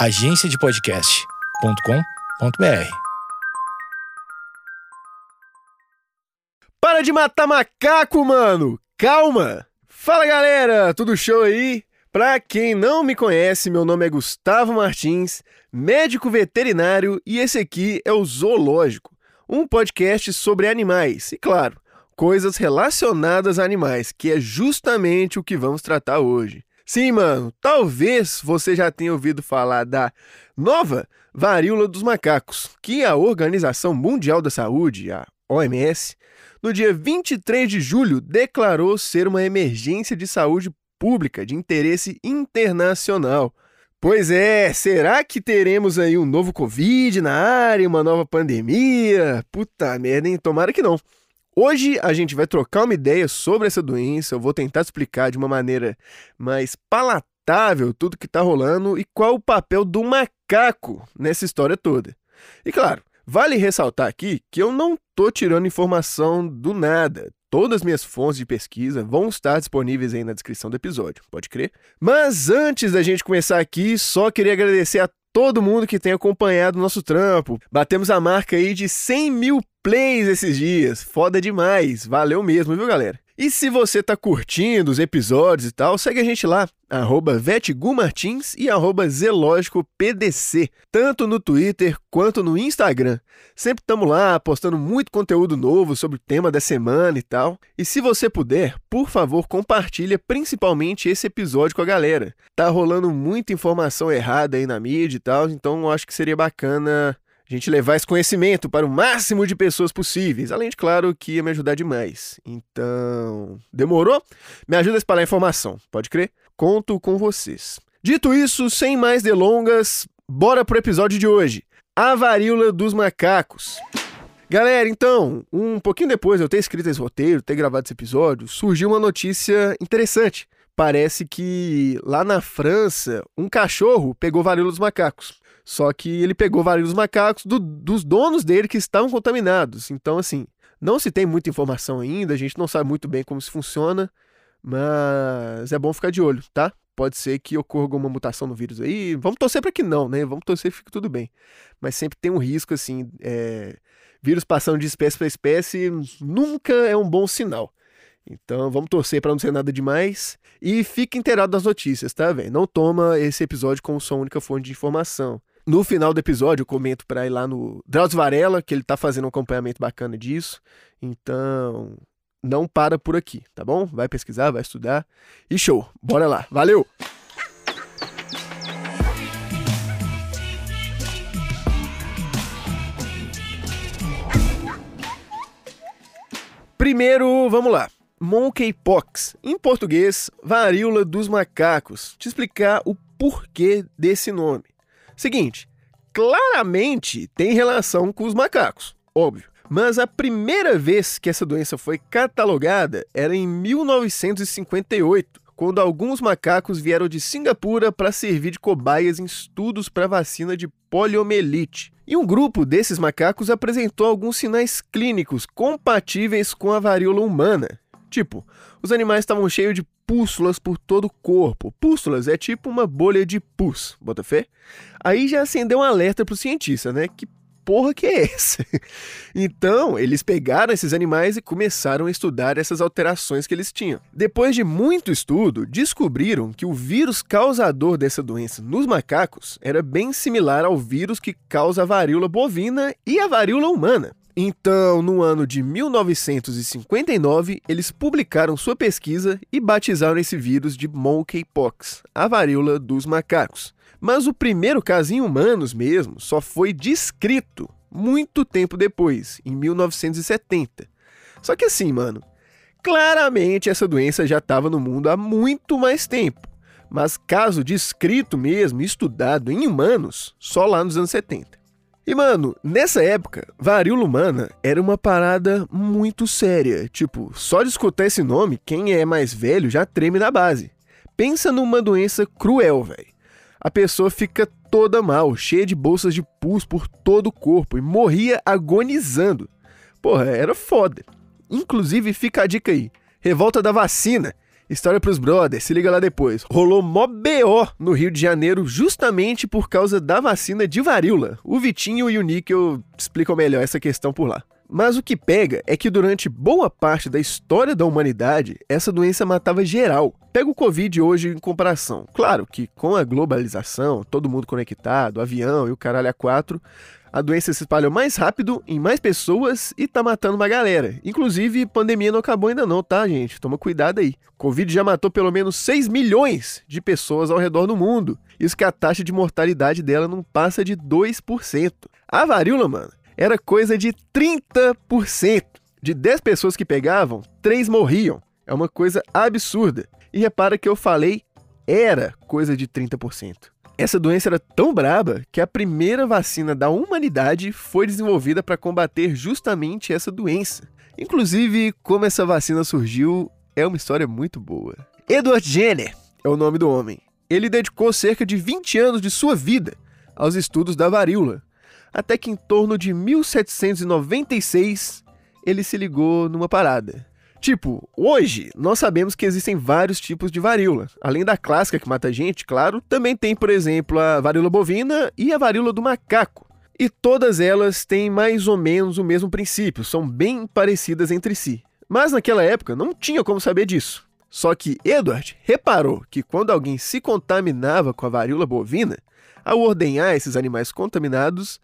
agenciadepodcast.com.br. Para de matar macaco, mano! Calma! Fala galera, tudo show aí? Pra quem não me conhece, meu nome é Gustavo Martins, médico veterinário, e esse aqui é o Zoológico, um podcast sobre animais, e claro, coisas relacionadas a animais, que é justamente o que vamos tratar hoje. Sim, mano, talvez você já tenha ouvido falar da nova varíola dos macacos, que a Organização Mundial da Saúde, a OMS, no dia 23 de julho declarou ser uma emergência de saúde pública de interesse internacional. Pois é, será que teremos aí um novo Covid na área, uma nova pandemia? Puta merda, hein? Tomara que não. Hoje a gente vai trocar uma ideia sobre essa doença, eu vou tentar explicar de uma maneira mais palatável tudo que está rolando e qual o papel do macaco nessa história toda. E claro, vale ressaltar aqui que eu não estou tirando informação do nada. Todas as minhas fontes de pesquisa vão estar disponíveis aí na descrição do episódio, pode crer? Mas antes da gente começar aqui, só queria agradecer a todo mundo que tem acompanhado o nosso trampo. Batemos a marca aí de 100 mil plays esses dias. Foda demais. Valeu mesmo, viu, galera? E se você tá curtindo os episódios e tal, segue a gente lá, arroba vetgumartins e arroba zelógicopdc, tanto no Twitter quanto no Instagram. Sempre estamos lá postando muito conteúdo novo sobre o tema da semana e tal. E se você puder, por favor, compartilha principalmente esse episódio com a galera. Tá rolando muita informação errada aí na mídia e tal, então eu acho que seria bacana a gente levar esse conhecimento para o máximo de pessoas possíveis. Além de, claro, que ia me ajudar demais. Então, demorou? Me ajuda a espalhar informação, pode crer? Conto com vocês. Dito isso, sem mais delongas, bora pro episódio de hoje. A varíola dos macacos. Galera, então, um pouquinho depois de eu ter escrito esse roteiro, ter gravado esse episódio, surgiu uma notícia interessante. Parece que lá na França, um cachorro pegou varíola dos macacos. Só que ele pegou vários macacos do, dos donos dele que estavam contaminados. Então, assim, não se tem muita informação ainda, a gente não sabe muito bem como se funciona, mas é bom ficar de olho, tá? Pode ser que ocorra alguma mutação no vírus aí. Vamos torcer para que não, né? Vamos torcer que fique tudo bem. Mas sempre tem um risco, assim, é... vírus passando de espécie para espécie nunca é um bom sinal. Então vamos torcer para não ser nada demais. E fique inteirado das notícias, tá, velho? Não toma esse episódio como sua única fonte de informação. No final do episódio, eu comento para ir lá no Drauzio Varela, que ele tá fazendo um acompanhamento bacana disso. Então, não para por aqui, tá bom? Vai pesquisar, vai estudar. E show, bora lá. Valeu! Primeiro, vamos lá. Monkeypox, em português, varíola dos macacos. Te explicar o porquê desse nome. Seguinte, claramente tem relação com os macacos, óbvio. Mas a primeira vez que essa doença foi catalogada era em 1958, quando alguns macacos vieram de Singapura para servir de cobaias em estudos para vacina de poliomielite. E um grupo desses macacos apresentou alguns sinais clínicos compatíveis com a varíola humana. Tipo, os animais estavam cheios de pústulas por todo o corpo. Pústulas é tipo uma bolha de pus, bota fé? Aí já acendeu um alerta pro cientista, né? Que porra que é essa? então, eles pegaram esses animais e começaram a estudar essas alterações que eles tinham. Depois de muito estudo, descobriram que o vírus causador dessa doença nos macacos era bem similar ao vírus que causa a varíola bovina e a varíola humana. Então, no ano de 1959, eles publicaram sua pesquisa e batizaram esse vírus de monkeypox, a varíola dos macacos. Mas o primeiro caso em humanos mesmo só foi descrito muito tempo depois, em 1970. Só que assim, mano, claramente essa doença já estava no mundo há muito mais tempo. Mas caso descrito mesmo, estudado em humanos, só lá nos anos 70. E, mano, nessa época, varíola humana era uma parada muito séria. Tipo, só de escutar esse nome, quem é mais velho já treme na base. Pensa numa doença cruel, velho. A pessoa fica toda mal, cheia de bolsas de pus por todo o corpo e morria agonizando. Porra, era foda. Inclusive, fica a dica aí: revolta da vacina. História pros brothers, se liga lá depois. Rolou mó BO no Rio de Janeiro justamente por causa da vacina de varíola. O Vitinho e o Níquel explicam melhor essa questão por lá. Mas o que pega é que durante boa parte da história da humanidade, essa doença matava geral. Pega o Covid hoje em comparação. Claro que com a globalização, todo mundo conectado, avião e o caralho a quatro, a doença se espalhou mais rápido em mais pessoas e tá matando uma galera. Inclusive, pandemia não acabou ainda não, tá, gente? Toma cuidado aí. Covid já matou pelo menos 6 milhões de pessoas ao redor do mundo. Isso que a taxa de mortalidade dela não passa de 2%. A varíola, mano, era coisa de 30%. De 10 pessoas que pegavam, 3 morriam. É uma coisa absurda. E repara que eu falei era coisa de 30%. Essa doença era tão braba que a primeira vacina da humanidade foi desenvolvida para combater justamente essa doença. Inclusive, como essa vacina surgiu é uma história muito boa. Edward Jenner é o nome do homem. Ele dedicou cerca de 20 anos de sua vida aos estudos da varíola, até que em torno de 1796 ele se ligou numa parada. Tipo, hoje nós sabemos que existem vários tipos de varíola. Além da clássica que mata a gente, claro, também tem, por exemplo, a varíola bovina e a varíola do macaco. E todas elas têm mais ou menos o mesmo princípio, são bem parecidas entre si. Mas naquela época não tinha como saber disso. Só que Edward reparou que quando alguém se contaminava com a varíola bovina, ao ordenhar esses animais contaminados,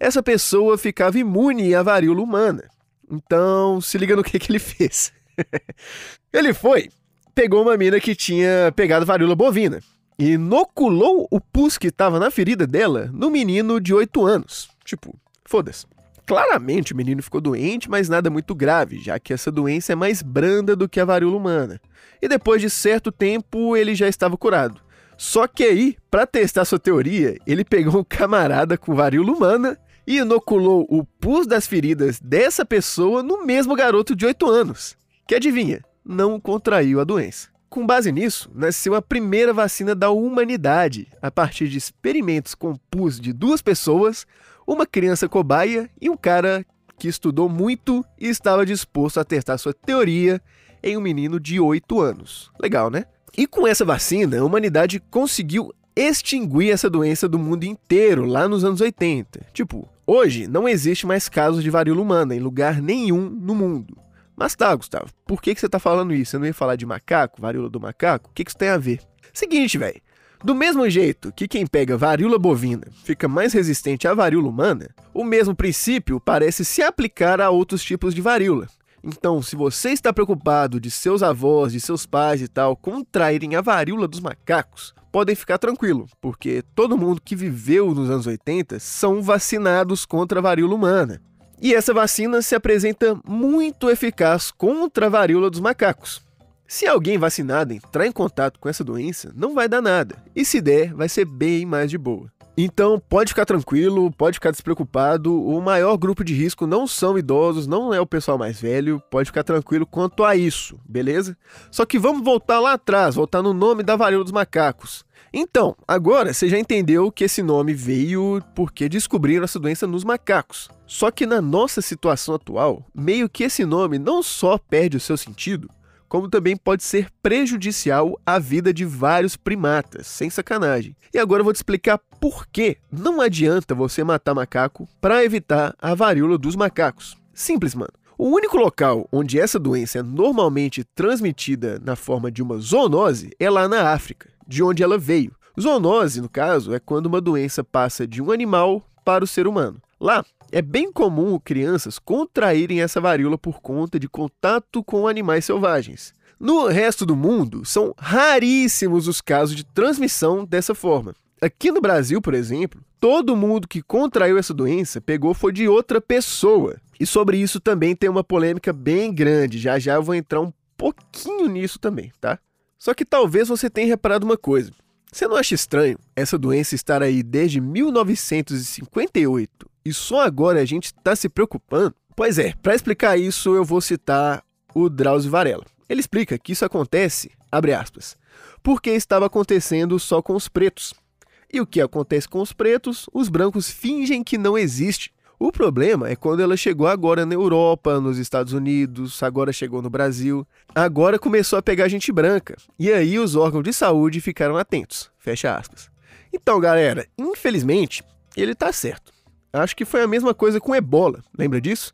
essa pessoa ficava imune à varíola humana. Então, se liga no que, que ele fez. ele foi, pegou uma mina que tinha pegado varíola bovina e inoculou o pus que estava na ferida dela no menino de 8 anos. Tipo, foda-se. Claramente o menino ficou doente, mas nada muito grave, já que essa doença é mais branda do que a varíola humana. E depois de certo tempo ele já estava curado. Só que aí, para testar sua teoria, ele pegou um camarada com varíola humana e inoculou o pus das feridas dessa pessoa no mesmo garoto de 8 anos que adivinha, não contraiu a doença. Com base nisso, nasceu a primeira vacina da humanidade, a partir de experimentos com pus de duas pessoas, uma criança cobaia e um cara que estudou muito e estava disposto a testar sua teoria em um menino de 8 anos. Legal, né? E com essa vacina, a humanidade conseguiu extinguir essa doença do mundo inteiro lá nos anos 80. Tipo, hoje não existe mais casos de varíola humana em lugar nenhum no mundo. Mas tá, Gustavo, por que, que você tá falando isso? Você não ia falar de macaco, varíola do macaco? O que, que isso tem a ver? Seguinte, velho. Do mesmo jeito que quem pega varíola bovina fica mais resistente à varíola humana, o mesmo princípio parece se aplicar a outros tipos de varíola. Então, se você está preocupado de seus avós, de seus pais e tal contraírem a varíola dos macacos, podem ficar tranquilo, porque todo mundo que viveu nos anos 80 são vacinados contra a varíola humana. E essa vacina se apresenta muito eficaz contra a varíola dos macacos. Se alguém vacinado entrar em contato com essa doença, não vai dar nada. E se der, vai ser bem mais de boa. Então, pode ficar tranquilo, pode ficar despreocupado. O maior grupo de risco não são idosos, não é o pessoal mais velho. Pode ficar tranquilo quanto a isso, beleza? Só que vamos voltar lá atrás, voltar no nome da varíola dos macacos. Então, agora você já entendeu que esse nome veio porque descobriram essa doença nos macacos. Só que na nossa situação atual, meio que esse nome não só perde o seu sentido, como também pode ser prejudicial à vida de vários primatas, sem sacanagem. E agora eu vou te explicar por que não adianta você matar macaco para evitar a varíola dos macacos. Simples, mano. O único local onde essa doença é normalmente transmitida na forma de uma zoonose é lá na África de onde ela veio. Zoonose, no caso, é quando uma doença passa de um animal para o ser humano. Lá, é bem comum crianças contraírem essa varíola por conta de contato com animais selvagens. No resto do mundo, são raríssimos os casos de transmissão dessa forma. Aqui no Brasil, por exemplo, todo mundo que contraiu essa doença pegou foi de outra pessoa. E sobre isso também tem uma polêmica bem grande. Já já eu vou entrar um pouquinho nisso também, tá? Só que talvez você tenha reparado uma coisa. Você não acha estranho essa doença estar aí desde 1958 e só agora a gente está se preocupando? Pois é, para explicar isso eu vou citar o Drauzio Varela. Ele explica que isso acontece, abre aspas, porque estava acontecendo só com os pretos. E o que acontece com os pretos, os brancos fingem que não existe. O problema é quando ela chegou agora na Europa, nos Estados Unidos, agora chegou no Brasil, agora começou a pegar gente branca. E aí os órgãos de saúde ficaram atentos. Fecha aspas. Então, galera, infelizmente, ele tá certo. Acho que foi a mesma coisa com ebola, lembra disso?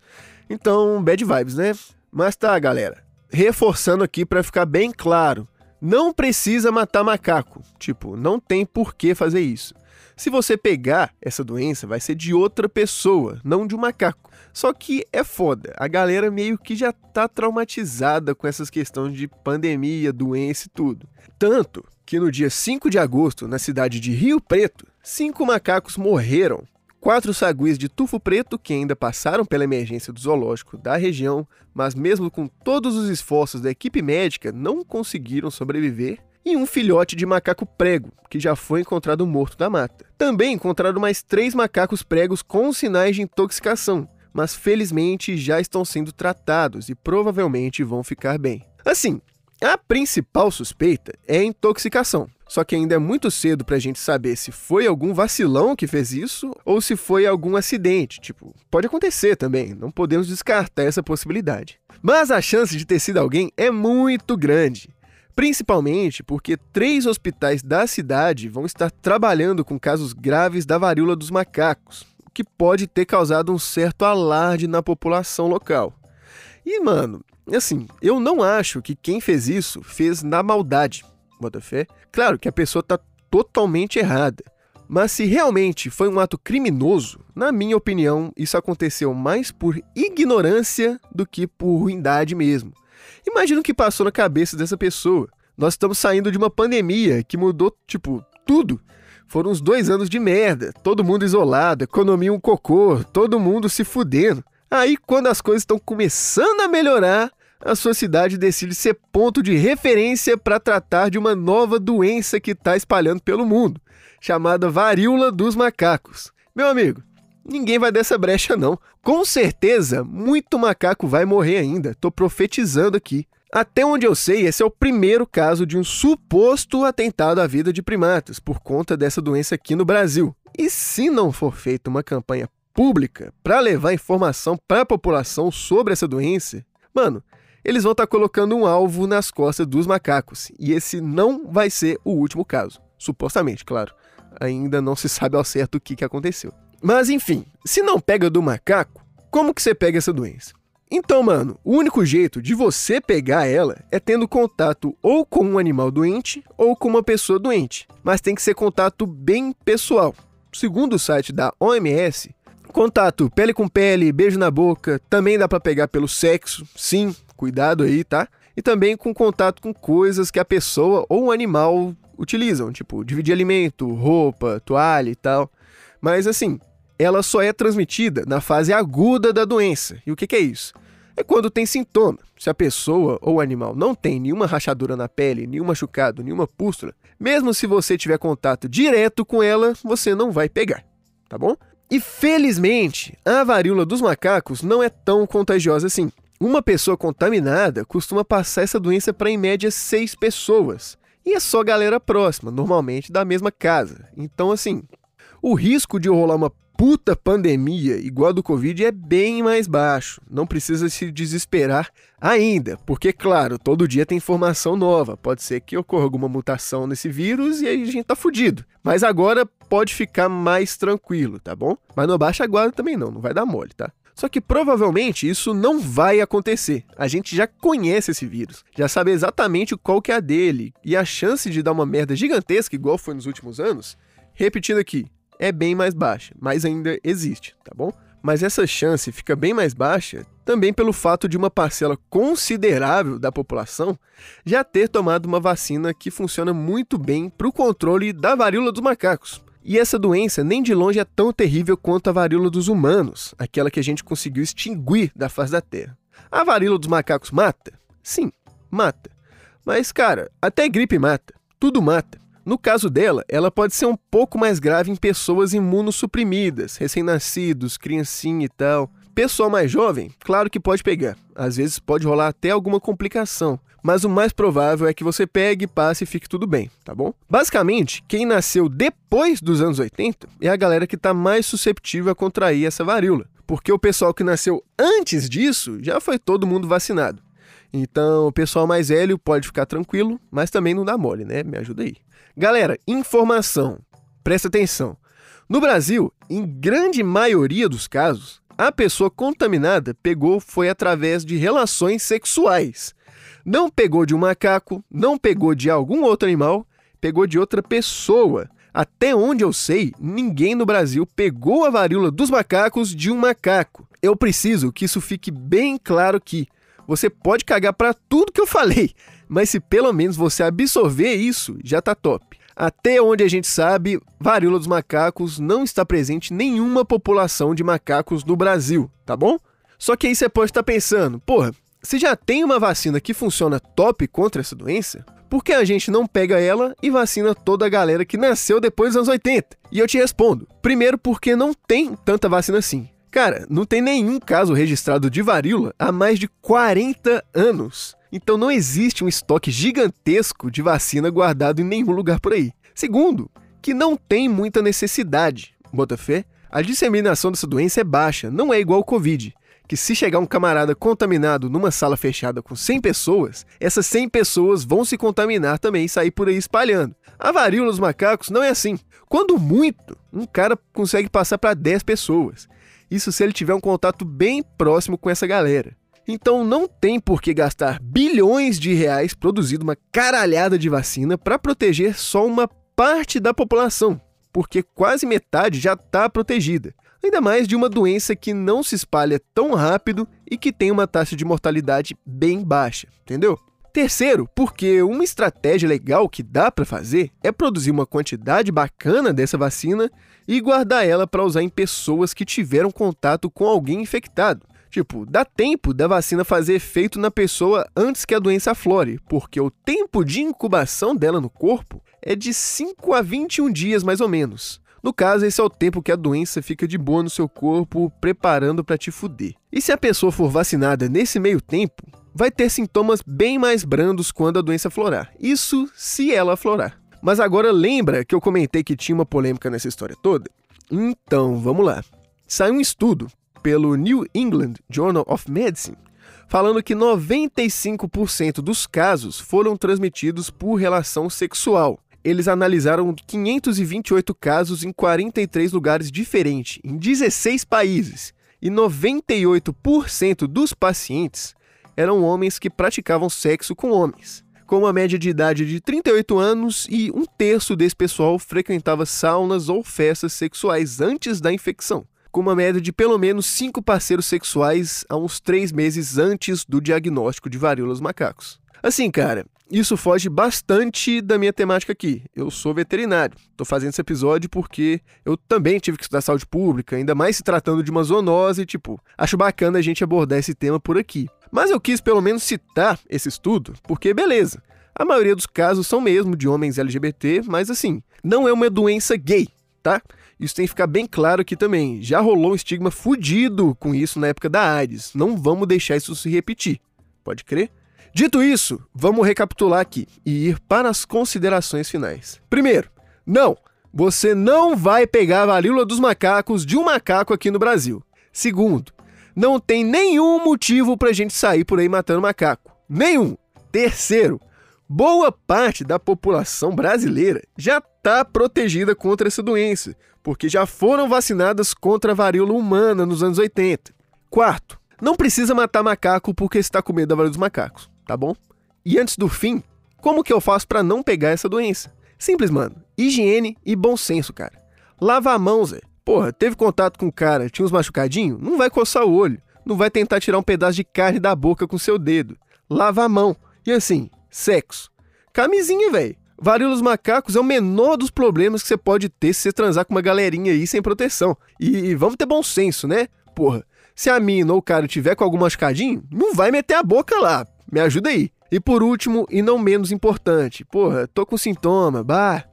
Então, bad vibes, né? Mas tá, galera. Reforçando aqui para ficar bem claro. Não precisa matar macaco. Tipo, não tem por que fazer isso. Se você pegar essa doença, vai ser de outra pessoa, não de um macaco. Só que é foda. A galera meio que já tá traumatizada com essas questões de pandemia, doença e tudo. Tanto que no dia 5 de agosto, na cidade de Rio Preto, cinco macacos morreram Quatro saguis de tufo preto que ainda passaram pela emergência do zoológico da região, mas mesmo com todos os esforços da equipe médica, não conseguiram sobreviver. E um filhote de macaco prego, que já foi encontrado morto na mata. Também encontraram mais três macacos pregos com sinais de intoxicação, mas felizmente já estão sendo tratados e provavelmente vão ficar bem. Assim, a principal suspeita é a intoxicação. Só que ainda é muito cedo para a gente saber se foi algum vacilão que fez isso ou se foi algum acidente. Tipo, pode acontecer também, não podemos descartar essa possibilidade. Mas a chance de ter sido alguém é muito grande. Principalmente porque três hospitais da cidade vão estar trabalhando com casos graves da varíola dos macacos, o que pode ter causado um certo alarde na população local. E, mano, assim, eu não acho que quem fez isso fez na maldade. Bota. Claro que a pessoa está totalmente errada. Mas se realmente foi um ato criminoso, na minha opinião, isso aconteceu mais por ignorância do que por ruindade mesmo. Imagina o que passou na cabeça dessa pessoa. Nós estamos saindo de uma pandemia que mudou, tipo, tudo. Foram uns dois anos de merda, todo mundo isolado, economia um cocô, todo mundo se fudendo. Aí, quando as coisas estão começando a melhorar, a sua cidade decide ser ponto de referência para tratar de uma nova doença que está espalhando pelo mundo, chamada varíola dos macacos. Meu amigo, ninguém vai dessa brecha não. Com certeza, muito macaco vai morrer ainda. Tô profetizando aqui. Até onde eu sei, esse é o primeiro caso de um suposto atentado à vida de primatas por conta dessa doença aqui no Brasil. E se não for feita uma campanha pública para levar informação para a população sobre essa doença, mano, eles vão estar colocando um alvo nas costas dos macacos. E esse não vai ser o último caso. Supostamente, claro. Ainda não se sabe ao certo o que, que aconteceu. Mas enfim, se não pega do macaco, como que você pega essa doença? Então, mano, o único jeito de você pegar ela é tendo contato ou com um animal doente ou com uma pessoa doente. Mas tem que ser contato bem pessoal. Segundo o site da OMS, Contato pele com pele, beijo na boca, também dá para pegar pelo sexo, sim, cuidado aí, tá? E também com contato com coisas que a pessoa ou o animal utilizam, tipo dividir alimento, roupa, toalha e tal. Mas assim, ela só é transmitida na fase aguda da doença. E o que, que é isso? É quando tem sintoma. Se a pessoa ou o animal não tem nenhuma rachadura na pele, nenhum machucado, nenhuma pústula, mesmo se você tiver contato direto com ela, você não vai pegar, tá bom? E felizmente, a varíola dos macacos não é tão contagiosa assim. Uma pessoa contaminada costuma passar essa doença para em média seis pessoas. E é só galera próxima, normalmente da mesma casa. Então, assim, o risco de rolar uma puta pandemia igual a do Covid é bem mais baixo. Não precisa se desesperar ainda, porque, claro, todo dia tem informação nova. Pode ser que ocorra alguma mutação nesse vírus e aí a gente tá fudido. Mas agora pode ficar mais tranquilo, tá bom? Mas não baixa a guarda também não, não vai dar mole, tá? Só que provavelmente isso não vai acontecer. A gente já conhece esse vírus, já sabe exatamente qual que é a dele, e a chance de dar uma merda gigantesca igual foi nos últimos anos, repetindo aqui, é bem mais baixa, mas ainda existe, tá bom? Mas essa chance fica bem mais baixa também pelo fato de uma parcela considerável da população já ter tomado uma vacina que funciona muito bem para o controle da varíola dos macacos. E essa doença nem de longe é tão terrível quanto a varíola dos humanos, aquela que a gente conseguiu extinguir da face da Terra. A varíola dos macacos mata? Sim, mata. Mas, cara, até gripe mata. Tudo mata. No caso dela, ela pode ser um pouco mais grave em pessoas imunossuprimidas, recém-nascidos, criancinha e tal. Pessoal mais jovem, claro que pode pegar. Às vezes pode rolar até alguma complicação, mas o mais provável é que você pegue, passe e fique tudo bem, tá bom? Basicamente, quem nasceu depois dos anos 80 é a galera que está mais susceptível a contrair essa varíola. porque o pessoal que nasceu antes disso já foi todo mundo vacinado. Então, o pessoal mais velho pode ficar tranquilo, mas também não dá mole, né? Me ajuda aí. Galera, informação. Presta atenção. No Brasil, em grande maioria dos casos, a pessoa contaminada pegou foi através de relações sexuais. Não pegou de um macaco, não pegou de algum outro animal, pegou de outra pessoa. Até onde eu sei, ninguém no Brasil pegou a varíola dos macacos de um macaco. Eu preciso que isso fique bem claro que você pode cagar para tudo que eu falei, mas se pelo menos você absorver isso, já tá top. Até onde a gente sabe, varíola dos macacos não está presente em nenhuma população de macacos no Brasil, tá bom? Só que aí você pode estar pensando, porra, se já tem uma vacina que funciona top contra essa doença, por que a gente não pega ela e vacina toda a galera que nasceu depois dos anos 80? E eu te respondo: primeiro, porque não tem tanta vacina assim. Cara, não tem nenhum caso registrado de varíola há mais de 40 anos. Então não existe um estoque gigantesco de vacina guardado em nenhum lugar por aí. Segundo, que não tem muita necessidade. Bota fé? A disseminação dessa doença é baixa, não é igual ao Covid que se chegar um camarada contaminado numa sala fechada com 100 pessoas, essas 100 pessoas vão se contaminar também e sair por aí espalhando. A varíola dos macacos não é assim. Quando muito, um cara consegue passar para 10 pessoas. Isso se ele tiver um contato bem próximo com essa galera. Então não tem por que gastar bilhões de reais produzindo uma caralhada de vacina para proteger só uma parte da população, porque quase metade já está protegida ainda mais de uma doença que não se espalha tão rápido e que tem uma taxa de mortalidade bem baixa, entendeu? Terceiro, porque uma estratégia legal que dá para fazer é produzir uma quantidade bacana dessa vacina e guardar ela para usar em pessoas que tiveram contato com alguém infectado. Tipo, dá tempo da vacina fazer efeito na pessoa antes que a doença aflore, porque o tempo de incubação dela no corpo é de 5 a 21 dias mais ou menos. No caso, esse é o tempo que a doença fica de boa no seu corpo, preparando para te fuder. E se a pessoa for vacinada nesse meio tempo, vai ter sintomas bem mais brandos quando a doença florar. Isso se ela florar. Mas agora lembra que eu comentei que tinha uma polêmica nessa história toda? Então, vamos lá. Saiu um estudo pelo New England Journal of Medicine falando que 95% dos casos foram transmitidos por relação sexual eles analisaram 528 casos em 43 lugares diferentes, em 16 países, e 98% dos pacientes eram homens que praticavam sexo com homens. Com uma média de idade de 38 anos e um terço desse pessoal frequentava saunas ou festas sexuais antes da infecção, com uma média de pelo menos 5 parceiros sexuais há uns 3 meses antes do diagnóstico de varíola dos macacos. Assim, cara, isso foge bastante da minha temática aqui. Eu sou veterinário. Estou fazendo esse episódio porque eu também tive que estudar saúde pública, ainda mais se tratando de uma zoonose, tipo, acho bacana a gente abordar esse tema por aqui. Mas eu quis pelo menos citar esse estudo, porque beleza. A maioria dos casos são mesmo de homens LGBT, mas assim, não é uma doença gay, tá? Isso tem que ficar bem claro aqui também. Já rolou um estigma fudido com isso na época da AIDS. Não vamos deixar isso se repetir. Pode crer? Dito isso, vamos recapitular aqui e ir para as considerações finais. Primeiro, não, você não vai pegar a varíola dos macacos de um macaco aqui no Brasil. Segundo, não tem nenhum motivo para a gente sair por aí matando macaco. Nenhum. Terceiro, boa parte da população brasileira já está protegida contra essa doença, porque já foram vacinadas contra a varíola humana nos anos 80. Quarto, não precisa matar macaco porque está com medo da varíola dos macacos tá bom? E antes do fim, como que eu faço para não pegar essa doença? Simples, mano. Higiene e bom senso, cara. Lava a mão, Zé. Porra, teve contato com o cara, tinha uns machucadinhos? Não vai coçar o olho. Não vai tentar tirar um pedaço de carne da boca com seu dedo. Lava a mão. E assim, sexo. Camisinha, velho. Varíola dos macacos é o menor dos problemas que você pode ter se você transar com uma galerinha aí sem proteção. E vamos ter bom senso, né? Porra, se a mina ou o cara tiver com algum machucadinho, não vai meter a boca lá. Me ajuda aí. E por último, e não menos importante, porra, tô com sintoma, bah,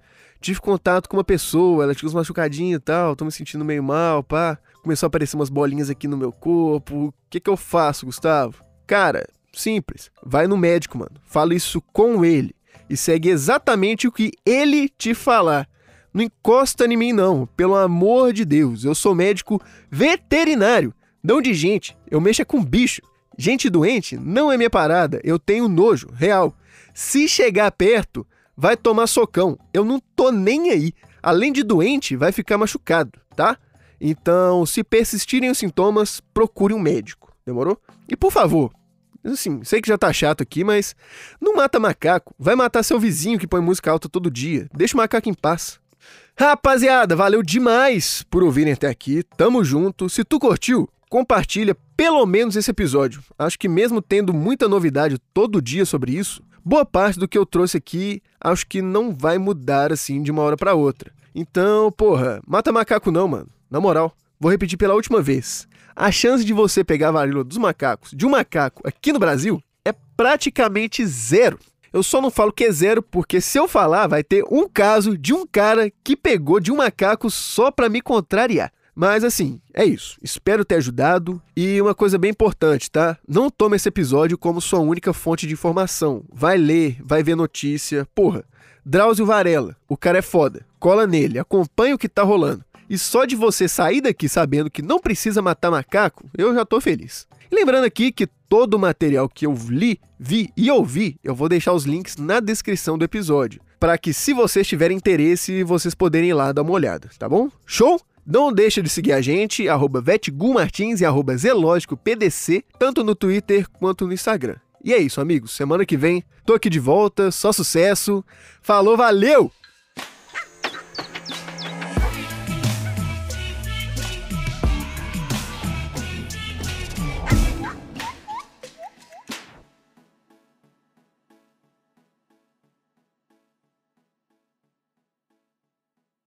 tive contato com uma pessoa, ela tinha uns machucadinhos e tal, tô me sentindo meio mal, pá. Começou a aparecer umas bolinhas aqui no meu corpo. O que que eu faço, Gustavo? Cara, simples. Vai no médico, mano. Fala isso com ele e segue exatamente o que ele te falar. Não encosta em mim não, pelo amor de Deus. Eu sou médico veterinário. Não de gente, eu mexo é com bicho. Gente doente não é minha parada, eu tenho nojo, real. Se chegar perto, vai tomar socão. Eu não tô nem aí. Além de doente, vai ficar machucado, tá? Então, se persistirem os sintomas, procure um médico. Demorou? E por favor, assim, sei que já tá chato aqui, mas não mata macaco. Vai matar seu vizinho que põe música alta todo dia. Deixa o macaco em paz. Rapaziada, valeu demais por ouvirem até aqui. Tamo junto. Se tu curtiu, compartilha pelo menos esse episódio. Acho que mesmo tendo muita novidade todo dia sobre isso, boa parte do que eu trouxe aqui acho que não vai mudar assim de uma hora para outra. Então, porra, mata macaco não, mano. Na moral, vou repetir pela última vez. A chance de você pegar a varíola dos macacos de um macaco aqui no Brasil é praticamente zero. Eu só não falo que é zero porque se eu falar, vai ter um caso de um cara que pegou de um macaco só para me contrariar. Mas assim, é isso. Espero ter ajudado. E uma coisa bem importante, tá? Não tome esse episódio como sua única fonte de informação. Vai ler, vai ver notícia. Porra, Drauzio Varela, o cara é foda. Cola nele, acompanha o que tá rolando. E só de você sair daqui sabendo que não precisa matar macaco, eu já tô feliz. Lembrando aqui que todo o material que eu li, vi e ouvi, eu vou deixar os links na descrição do episódio, para que se vocês tiverem interesse, vocês poderem ir lá dar uma olhada, tá bom? Show? Não deixa de seguir a gente, arroba Martins e arroba ZelógicoPDC, tanto no Twitter quanto no Instagram. E é isso, amigos. Semana que vem, tô aqui de volta, só sucesso. Falou, valeu!